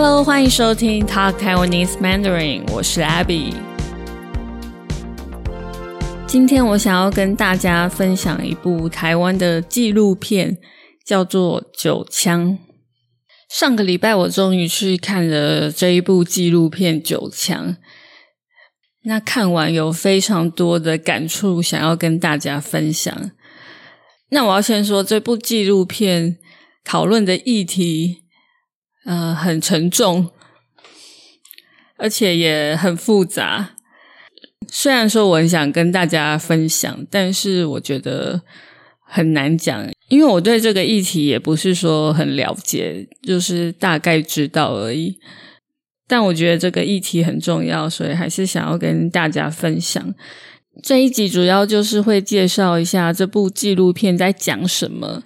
Hello，欢迎收听 Talk Taiwanese Mandarin，我是 Abby。今天我想要跟大家分享一部台湾的纪录片，叫做《九枪》。上个礼拜我终于去看了这一部纪录片《九枪》，那看完有非常多的感触，想要跟大家分享。那我要先说，这部纪录片讨论的议题。呃，很沉重，而且也很复杂。虽然说我很想跟大家分享，但是我觉得很难讲，因为我对这个议题也不是说很了解，就是大概知道而已。但我觉得这个议题很重要，所以还是想要跟大家分享。这一集主要就是会介绍一下这部纪录片在讲什么，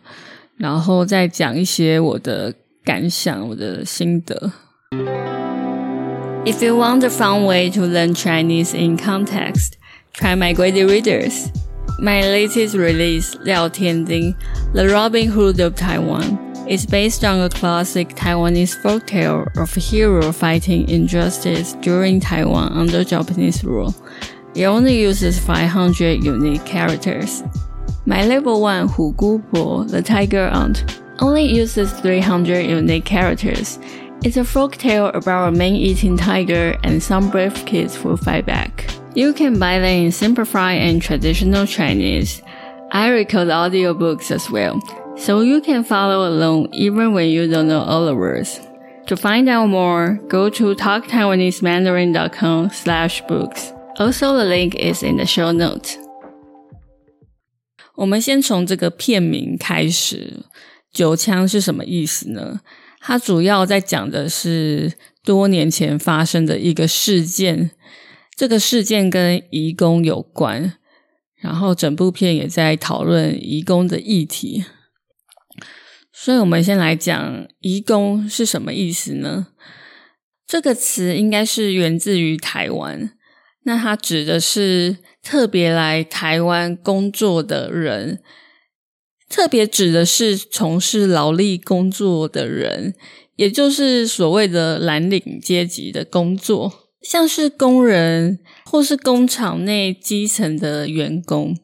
然后再讲一些我的。感想，我的心得。If you want a fun way to learn Chinese in context, try my Grady Readers. My latest release, Liao Tianding, The Robin Hood of Taiwan, is based on a classic Taiwanese folktale of a hero fighting injustice during Taiwan under Japanese rule. It only uses 500 unique characters. My level 1 Hu Gu Po, The Tiger Aunt, only uses 300 unique characters. It's a folk tale about a man-eating tiger and some brave kids who fight back. You can buy them in simplified and traditional Chinese. I record audiobooks as well, so you can follow along even when you don't know all the words. To find out more, go to talktaiwanesemandarin.com slash books. Also, the link is in the show notes. 我们先从这个片名开始。 九枪是什么意思呢？它主要在讲的是多年前发生的一个事件，这个事件跟移工有关，然后整部片也在讨论移工的议题。所以，我们先来讲移工是什么意思呢？这个词应该是源自于台湾，那它指的是特别来台湾工作的人。特别指的是从事劳力工作的人，也就是所谓的蓝领阶级的工作，像是工人或是工厂内基层的员工。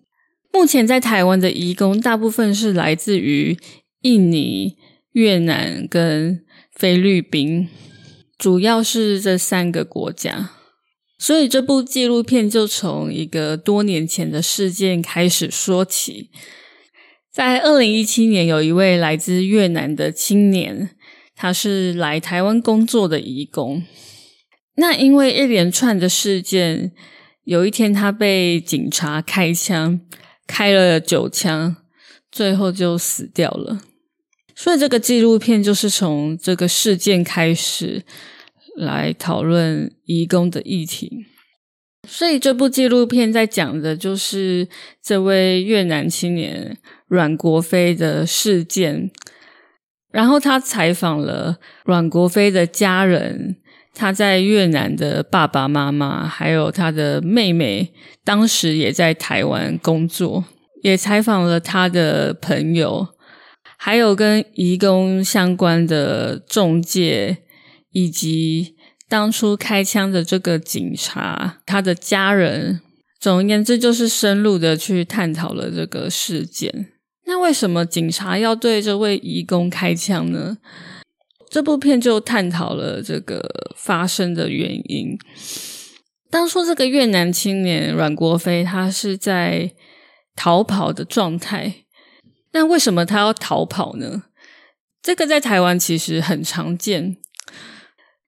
目前在台湾的移工，大部分是来自于印尼、越南跟菲律宾，主要是这三个国家。所以这部纪录片就从一个多年前的事件开始说起。在二零一七年，有一位来自越南的青年，他是来台湾工作的移工。那因为一连串的事件，有一天他被警察开枪，开了九枪，最后就死掉了。所以这个纪录片就是从这个事件开始来讨论移工的议题。所以这部纪录片在讲的就是这位越南青年阮国飞的事件，然后他采访了阮国飞的家人，他在越南的爸爸妈妈，还有他的妹妹，当时也在台湾工作，也采访了他的朋友，还有跟移工相关的中介以及。当初开枪的这个警察，他的家人，总而言之，就是深入的去探讨了这个事件。那为什么警察要对这位义工开枪呢？这部片就探讨了这个发生的原因。当初这个越南青年阮国飞，他是在逃跑的状态。那为什么他要逃跑呢？这个在台湾其实很常见。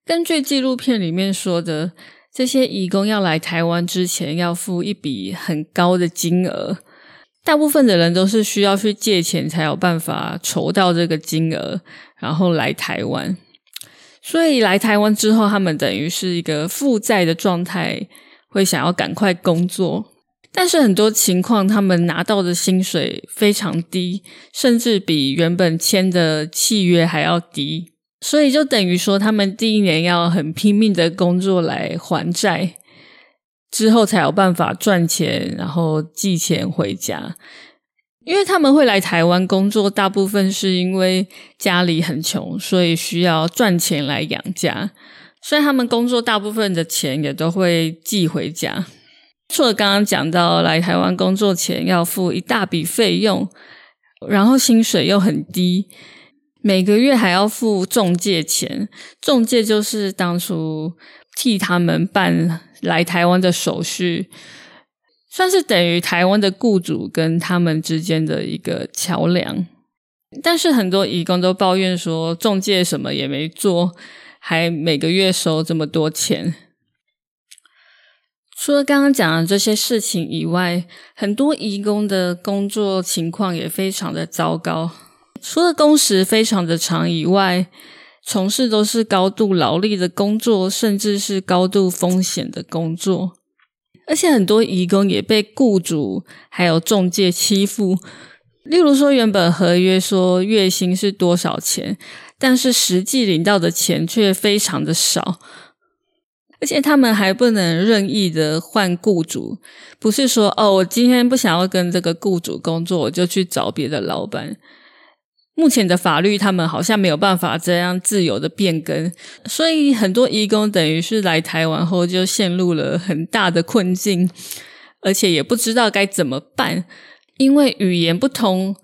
根据纪录片里面说的，这些义工要来台湾之前要付一笔很高的金额，大部分的人都是需要去借钱才有办法筹到这个金额，然后来台湾。所以来台湾之后，他们等于是一个负债的状态，会想要赶快工作。但是很多情况，他们拿到的薪水非常低，甚至比原本签的契约还要低。所以就等于说，他们第一年要很拼命的工作来还债，之后才有办法赚钱，然后寄钱回家。因为他们会来台湾工作，大部分是因为家里很穷，所以需要赚钱来养家，所以他们工作大部分的钱也都会寄回家。除了刚刚讲到来台湾工作前要付一大笔费用，然后薪水又很低，每个月还要付中介钱，中介就是当初替他们办来台湾的手续。算是等于台湾的雇主跟他们之间的一个桥梁，但是很多义工都抱怨说，中介什么也没做，还每个月收这么多钱。除了刚刚讲的这些事情以外，很多义工的工作情况也非常的糟糕。除了工时非常的长以外，从事都是高度劳力的工作，甚至是高度风险的工作。而且很多义工也被雇主还有中介欺负，例如说原本合约说月薪是多少钱，但是实际领到的钱却非常的少，而且他们还不能任意的换雇主，不是说哦，我今天不想要跟这个雇主工作，我就去找别的老板。目前的法律，他们好像没有办法这样自由的变更，所以很多义工等于是来台湾后就陷入了很大的困境，而且也不知道该怎么办，因为语言不通，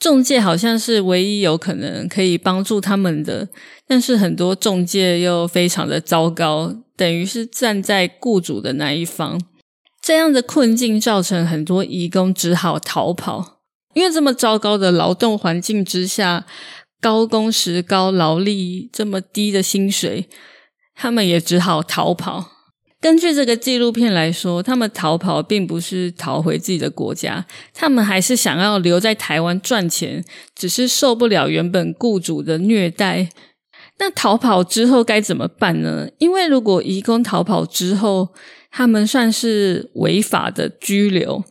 中介好像是唯一有可能可以帮助他们的，但是很多中介又非常的糟糕，等于是站在雇主的那一方，这样的困境造成很多义工只好逃跑。因为这么糟糕的劳动环境之下，高工时、高劳力，这么低的薪水，他们也只好逃跑。根据这个纪录片来说，他们逃跑并不是逃回自己的国家，他们还是想要留在台湾赚钱，只是受不了原本雇主的虐待。那逃跑之后该怎么办呢？因为如果移工逃跑之后，他们算是违法的拘留。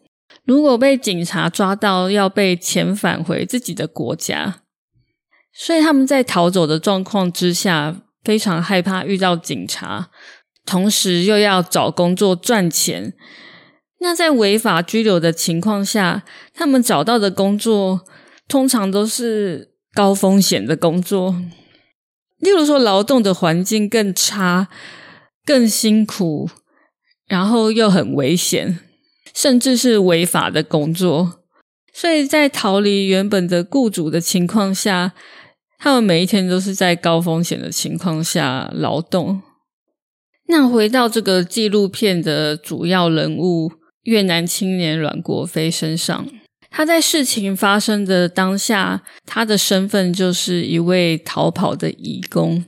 如果被警察抓到，要被遣返回自己的国家，所以他们在逃走的状况之下，非常害怕遇到警察，同时又要找工作赚钱。那在违法拘留的情况下，他们找到的工作通常都是高风险的工作，例如说劳动的环境更差、更辛苦，然后又很危险。甚至是违法的工作，所以在逃离原本的雇主的情况下，他们每一天都是在高风险的情况下劳动。那回到这个纪录片的主要人物越南青年阮国飞身上，他在事情发生的当下，他的身份就是一位逃跑的义工。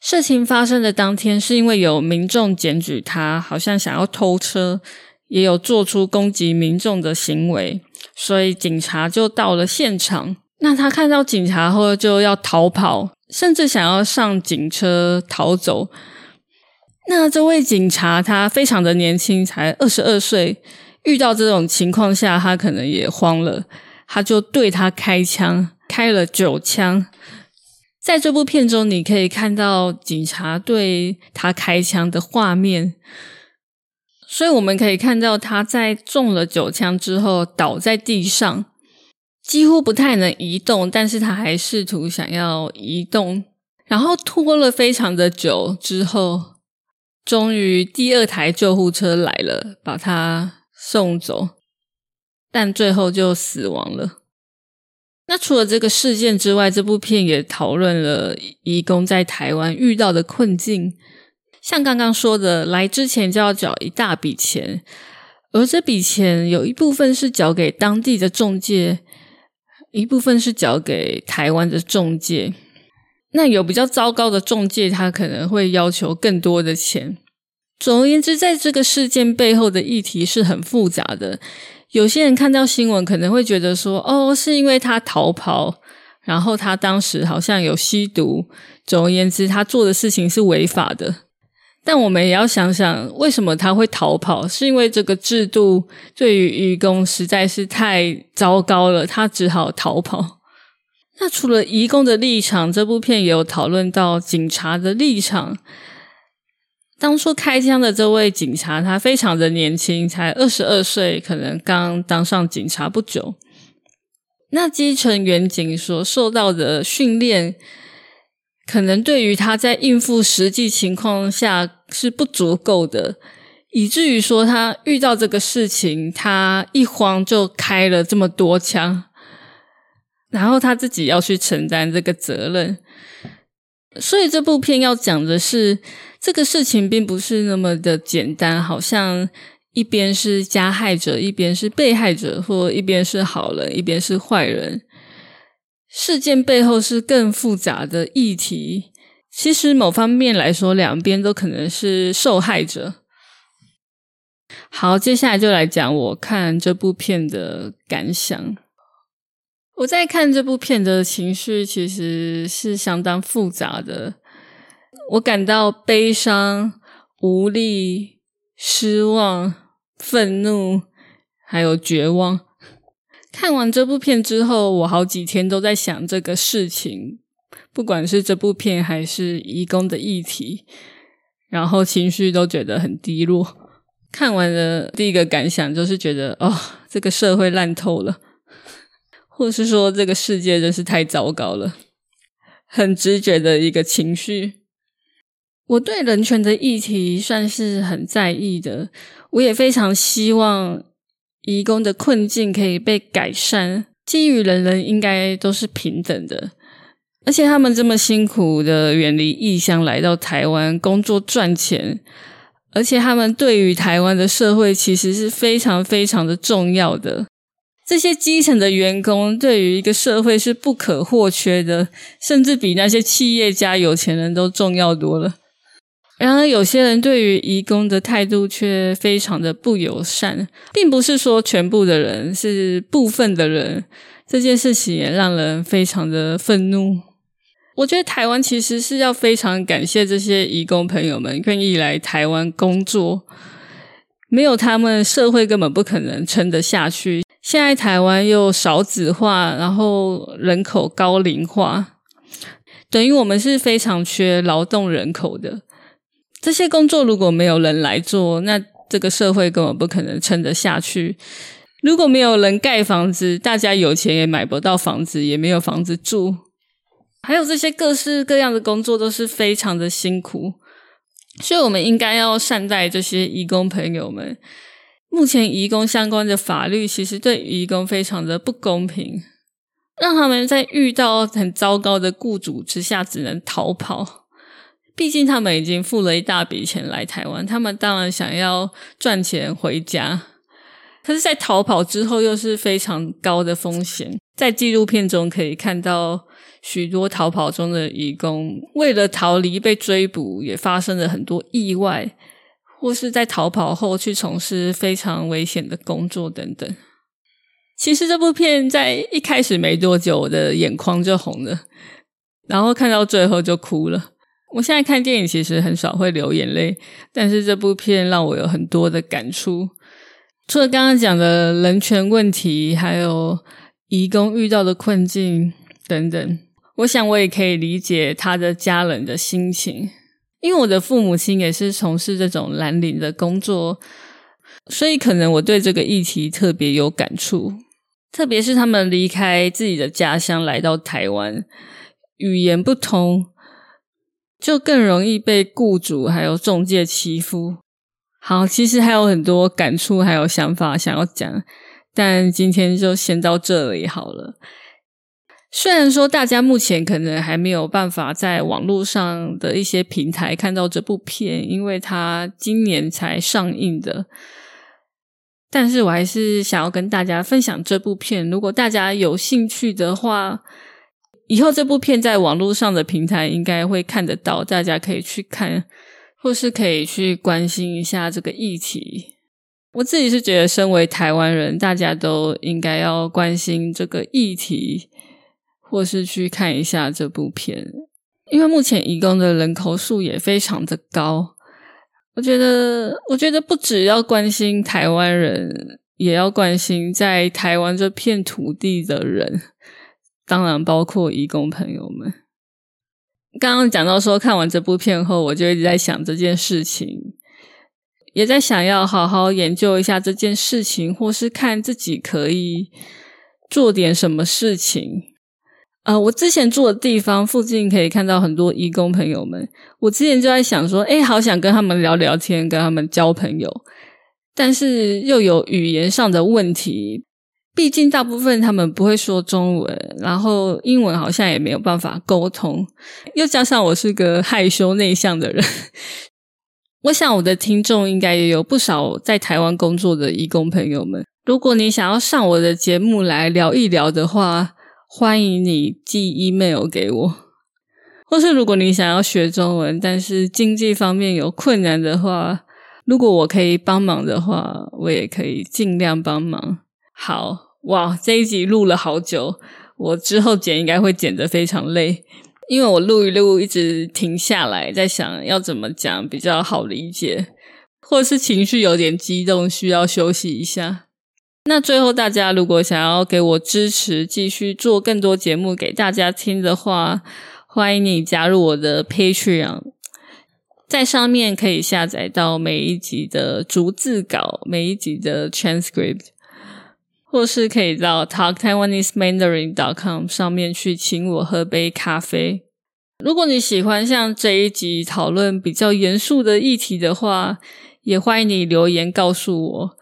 事情发生的当天，是因为有民众检举他，好像想要偷车。也有做出攻击民众的行为，所以警察就到了现场。那他看到警察后就要逃跑，甚至想要上警车逃走。那这位警察他非常的年轻，才二十二岁。遇到这种情况下，他可能也慌了，他就对他开枪，开了九枪。在这部片中，你可以看到警察对他开枪的画面。所以我们可以看到，他在中了九枪之后倒在地上，几乎不太能移动，但是他还试图想要移动，然后拖了非常的久之后，终于第二台救护车来了，把他送走，但最后就死亡了。那除了这个事件之外，这部片也讨论了移工在台湾遇到的困境。像刚刚说的，来之前就要缴一大笔钱，而这笔钱有一部分是缴给当地的中介，一部分是缴给台湾的中介。那有比较糟糕的中介，他可能会要求更多的钱。总而言之，在这个事件背后的议题是很复杂的。有些人看到新闻可能会觉得说：“哦，是因为他逃跑，然后他当时好像有吸毒。”总而言之，他做的事情是违法的。但我们也要想想，为什么他会逃跑？是因为这个制度对于义工实在是太糟糕了，他只好逃跑。那除了义工的立场，这部片也有讨论到警察的立场。当初开枪的这位警察，他非常的年轻，才二十二岁，可能刚当上警察不久。那基层员警所受到的训练，可能对于他在应付实际情况下是不足够的，以至于说他遇到这个事情，他一慌就开了这么多枪，然后他自己要去承担这个责任。所以这部片要讲的是，这个事情并不是那么的简单，好像。一边是加害者，一边是被害者，或一边是好人，一边是坏人。事件背后是更复杂的议题。其实某方面来说，两边都可能是受害者。好，接下来就来讲我看这部片的感想。我在看这部片的情绪其实是相当复杂的。我感到悲伤、无力、失望。愤怒，还有绝望。看完这部片之后，我好几天都在想这个事情，不管是这部片还是义工的议题，然后情绪都觉得很低落。看完的第一个感想就是觉得，哦，这个社会烂透了，或是说这个世界真是太糟糕了，很直觉的一个情绪。我对人权的议题算是很在意的。我也非常希望移工的困境可以被改善，基于人人应该都是平等的，而且他们这么辛苦的远离异乡来到台湾工作赚钱，而且他们对于台湾的社会其实是非常非常的重要的。这些基层的员工对于一个社会是不可或缺的，甚至比那些企业家有钱人都重要多了。然而，有些人对于移工的态度却非常的不友善，并不是说全部的人，是部分的人。这件事情也让人非常的愤怒。我觉得台湾其实是要非常感谢这些移工朋友们愿意来台湾工作，没有他们，社会根本不可能撑得下去。现在台湾又少子化，然后人口高龄化，等于我们是非常缺劳动人口的。这些工作如果没有人来做，那这个社会根本不可能撑得下去。如果没有人盖房子，大家有钱也买不到房子，也没有房子住。还有这些各式各样的工作都是非常的辛苦，所以我们应该要善待这些义工朋友们。目前义工相关的法律其实对义工非常的不公平，让他们在遇到很糟糕的雇主之下，只能逃跑。毕竟他们已经付了一大笔钱来台湾，他们当然想要赚钱回家。可是，在逃跑之后又是非常高的风险。在纪录片中可以看到许多逃跑中的义工，为了逃离被追捕，也发生了很多意外，或是在逃跑后去从事非常危险的工作等等。其实这部片在一开始没多久，我的眼眶就红了，然后看到最后就哭了。我现在看电影其实很少会流眼泪，但是这部片让我有很多的感触。除了刚刚讲的人权问题，还有移工遇到的困境等等，我想我也可以理解他的家人的心情。因为我的父母亲也是从事这种蓝领的工作，所以可能我对这个议题特别有感触。特别是他们离开自己的家乡来到台湾，语言不通。就更容易被雇主还有中介欺负。好，其实还有很多感触，还有想法想要讲，但今天就先到这里好了。虽然说大家目前可能还没有办法在网络上的一些平台看到这部片，因为它今年才上映的，但是我还是想要跟大家分享这部片。如果大家有兴趣的话。以后这部片在网络上的平台应该会看得到，大家可以去看，或是可以去关心一下这个议题。我自己是觉得，身为台湾人，大家都应该要关心这个议题，或是去看一下这部片。因为目前移工的人口数也非常的高，我觉得，我觉得不只要关心台湾人，也要关心在台湾这片土地的人。当然，包括义工朋友们。刚刚讲到说，看完这部片后，我就一直在想这件事情，也在想要好好研究一下这件事情，或是看自己可以做点什么事情。啊，我之前住的地方附近可以看到很多义工朋友们，我之前就在想说，哎，好想跟他们聊聊天，跟他们交朋友，但是又有语言上的问题。毕竟大部分他们不会说中文，然后英文好像也没有办法沟通，又加上我是个害羞内向的人，我想我的听众应该也有不少在台湾工作的义工朋友们。如果你想要上我的节目来聊一聊的话，欢迎你寄 email 给我，或是如果你想要学中文，但是经济方面有困难的话，如果我可以帮忙的话，我也可以尽量帮忙。好。哇，这一集录了好久，我之后剪应该会剪得非常累，因为我录一录一直停下来，在想要怎么讲比较好理解，或是情绪有点激动，需要休息一下。那最后，大家如果想要给我支持，继续做更多节目给大家听的话，欢迎你加入我的 Patreon，在上面可以下载到每一集的逐字稿，每一集的 transcript。或是可以到 talktaiwanesemandarin.com 上面去请我喝杯咖啡。如果你喜欢像这一集讨论比较严肃的议题的话，也欢迎你留言告诉我。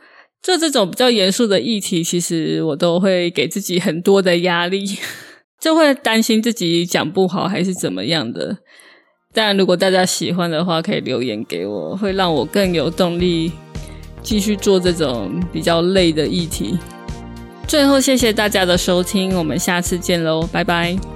做这种比较严肃的议题，其实我都会给自己很多的压力，就会担心自己讲不好还是怎么样的。但如果大家喜欢的话，可以留言给我，会让我更有动力继续做这种比较累的议题。最后，谢谢大家的收听，我们下次见喽，拜拜。